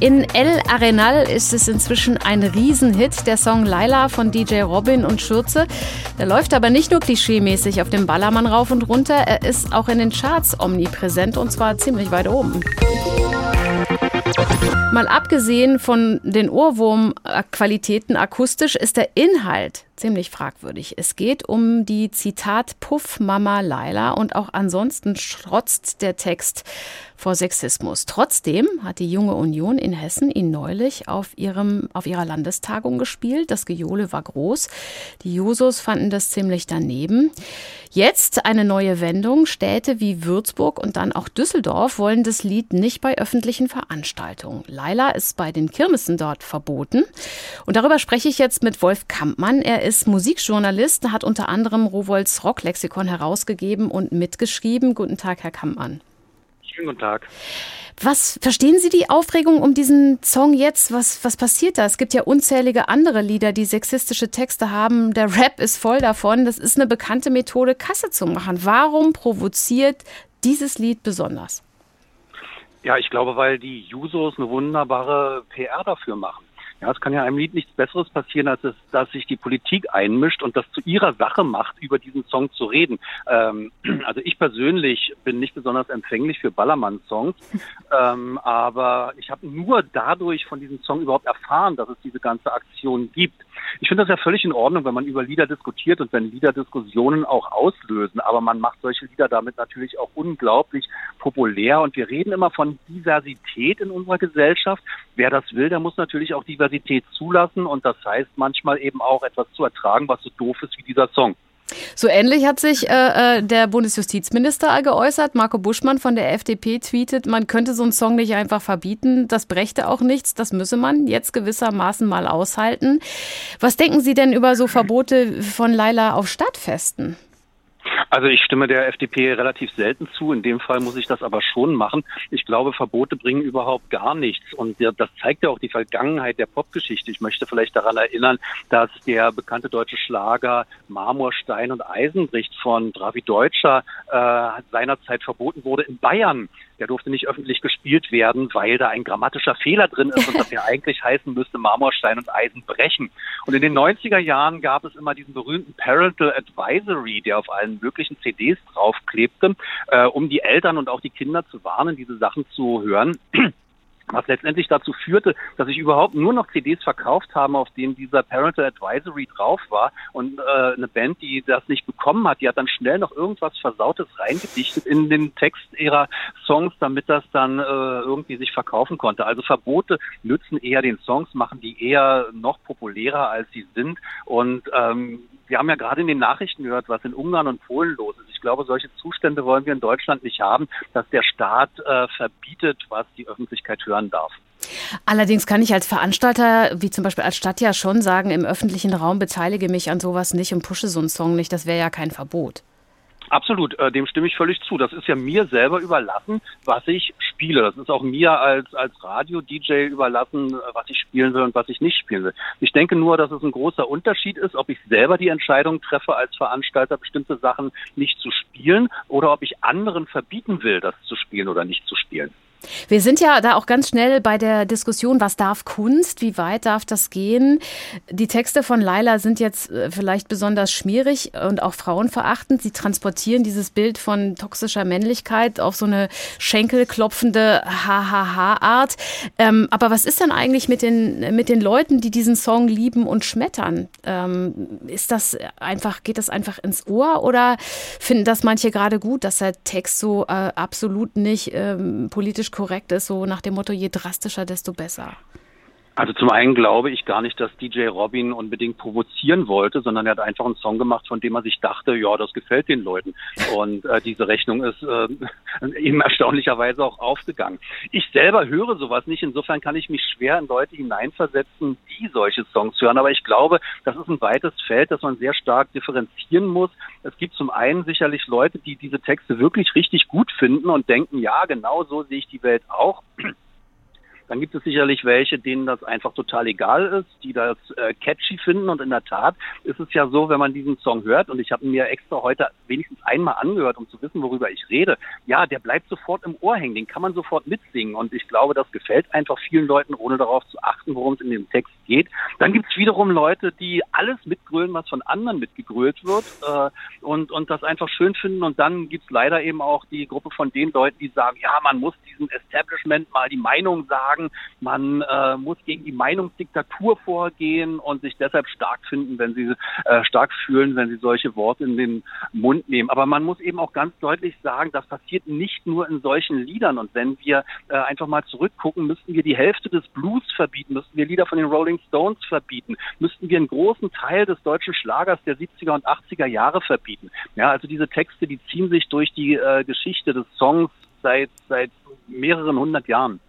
In El Arenal ist es inzwischen ein Riesenhit, der Song Laila von DJ Robin und Schürze. Der läuft aber nicht nur klischeemäßig auf dem Ballermann rauf und runter, er ist auch in den Charts omnipräsent und zwar ziemlich weit oben. Mal abgesehen von den Ohrwurmqualitäten akustisch ist der Inhalt ziemlich fragwürdig. Es geht um die Zitat Puff Mama Laila und auch ansonsten strotzt der Text vor Sexismus. Trotzdem hat die Junge Union in Hessen ihn neulich auf, ihrem, auf ihrer Landestagung gespielt. Das Gejohle war groß. Die Jusos fanden das ziemlich daneben. Jetzt eine neue Wendung. Städte wie Würzburg und dann auch Düsseldorf wollen das Lied nicht bei öffentlichen Veranstaltungen. Laila ist bei den Kirmessen dort verboten. Und darüber spreche ich jetzt mit Wolf Kampmann. Er ist Musikjournalist, hat unter anderem Rovolds Rocklexikon herausgegeben und mitgeschrieben. Guten Tag, Herr Kampmann. Schönen guten Tag. Was verstehen Sie die Aufregung um diesen Song jetzt? Was, was passiert da? Es gibt ja unzählige andere Lieder, die sexistische Texte haben. Der Rap ist voll davon. Das ist eine bekannte Methode, Kasse zu machen. Warum provoziert dieses Lied besonders? Ja, ich glaube, weil die Jusos eine wunderbare PR dafür machen. Ja, es kann ja einem Lied nichts Besseres passieren, als es, dass sich die Politik einmischt und das zu ihrer Sache macht, über diesen Song zu reden. Ähm, also ich persönlich bin nicht besonders empfänglich für Ballermann-Songs, ähm, aber ich habe nur dadurch von diesem Song überhaupt erfahren, dass es diese ganze Aktion gibt. Ich finde das ja völlig in Ordnung, wenn man über Lieder diskutiert und wenn Lieder Diskussionen auch auslösen, aber man macht solche Lieder damit natürlich auch unglaublich populär und wir reden immer von Diversität in unserer Gesellschaft. Wer das will, der muss natürlich auch Diversität Diversität zulassen und das heißt manchmal eben auch etwas zu ertragen, was so doof ist wie dieser Song. So ähnlich hat sich äh, äh der Bundesjustizminister geäußert. Marco Buschmann von der FDP tweetet, man könnte so einen Song nicht einfach verbieten. Das brächte auch nichts. Das müsse man jetzt gewissermaßen mal aushalten. Was denken Sie denn über so Verbote von Laila auf Stadtfesten? Also ich stimme der FDP relativ selten zu. In dem Fall muss ich das aber schon machen. Ich glaube, Verbote bringen überhaupt gar nichts. Und das zeigt ja auch die Vergangenheit der Popgeschichte. Ich möchte vielleicht daran erinnern, dass der bekannte deutsche Schlager Marmor, Stein und Eisen bricht von Dravi Deutscher äh, seinerzeit verboten wurde in Bayern. Der durfte nicht öffentlich gespielt werden, weil da ein grammatischer Fehler drin ist und das ja eigentlich heißen müsste Marmor, Stein und Eisen brechen. Und in den 90er Jahren gab es immer diesen berühmten Parental Advisory, der auf allen möglichen CDs draufklebte, äh, um die Eltern und auch die Kinder zu warnen, diese Sachen zu hören was letztendlich dazu führte, dass ich überhaupt nur noch CDs verkauft habe, auf denen dieser Parental Advisory drauf war. Und äh, eine Band, die das nicht bekommen hat, die hat dann schnell noch irgendwas Versautes reingedichtet in den Text ihrer Songs, damit das dann äh, irgendwie sich verkaufen konnte. Also Verbote nützen eher den Songs, machen die eher noch populärer, als sie sind. Und ähm, wir haben ja gerade in den Nachrichten gehört, was in Ungarn und Polen los ist. Ich glaube, solche Zustände wollen wir in Deutschland nicht haben, dass der Staat äh, verbietet, was die Öffentlichkeit hören darf. Allerdings kann ich als Veranstalter, wie zum Beispiel als Stadt ja schon sagen, im öffentlichen Raum beteilige mich an sowas nicht und pushe so einen Song nicht. Das wäre ja kein Verbot. Absolut, äh, dem stimme ich völlig zu. Das ist ja mir selber überlassen, was ich spiele. Das ist auch mir als, als Radio-DJ überlassen, äh, was ich spielen will und was ich nicht spielen will. Ich denke nur, dass es ein großer Unterschied ist, ob ich selber die Entscheidung treffe, als Veranstalter bestimmte Sachen nicht zu spielen oder ob ich anderen verbieten will, das zu spielen oder nicht zu spielen. Wir sind ja da auch ganz schnell bei der Diskussion, was darf Kunst, wie weit darf das gehen? Die Texte von Laila sind jetzt äh, vielleicht besonders schmierig und auch frauenverachtend. Sie transportieren dieses Bild von toxischer Männlichkeit auf so eine schenkelklopfende Ha-Ha-Ha-Art. Ähm, aber was ist denn eigentlich mit den, mit den Leuten, die diesen Song lieben und schmettern? Ähm, ist das einfach, geht das einfach ins Ohr oder finden das manche gerade gut, dass der Text so äh, absolut nicht ähm, politisch korrekt ist, so nach dem Motto, je drastischer, desto besser? Also zum einen glaube ich gar nicht, dass DJ Robin unbedingt provozieren wollte, sondern er hat einfach einen Song gemacht, von dem er sich dachte, ja, das gefällt den Leuten. Und äh, diese Rechnung ist äh, eben erstaunlicherweise auch aufgegangen. Ich selber höre sowas nicht, insofern kann ich mich schwer in Leute hineinversetzen, die solche Songs hören. Aber ich glaube, das ist ein weites Feld, das man sehr stark differenzieren muss. Es gibt zum einen sicherlich Leute, die diese Texte wirklich richtig gut finden und denken, ja, genau so sehe ich die Welt auch. Dann gibt es sicherlich welche, denen das einfach total egal ist, die das äh, catchy finden. Und in der Tat ist es ja so, wenn man diesen Song hört, und ich habe mir extra heute wenigstens einmal angehört, um zu wissen, worüber ich rede, ja, der bleibt sofort im Ohr hängen, den kann man sofort mitsingen. Und ich glaube, das gefällt einfach vielen Leuten, ohne darauf zu achten, worum es in dem Text geht. Dann gibt es wiederum Leute, die alles mitgrölen, was von anderen mitgegrölt wird äh, und, und das einfach schön finden. Und dann gibt es leider eben auch die Gruppe von den Leuten, die sagen, ja, man muss diesem Establishment mal die Meinung sagen, man äh, muss gegen die Meinungsdiktatur vorgehen und sich deshalb stark finden, wenn sie äh, stark fühlen, wenn sie solche Worte in den Mund nehmen. Aber man muss eben auch ganz deutlich sagen, das passiert nicht nur in solchen Liedern. Und wenn wir äh, einfach mal zurückgucken, müssten wir die Hälfte des Blues verbieten, müssten wir Lieder von den Rolling Stones verbieten, müssten wir einen großen Teil des deutschen Schlagers der 70er und 80er Jahre verbieten. Ja, also diese Texte, die ziehen sich durch die äh, Geschichte des Songs seit, seit mehreren hundert Jahren.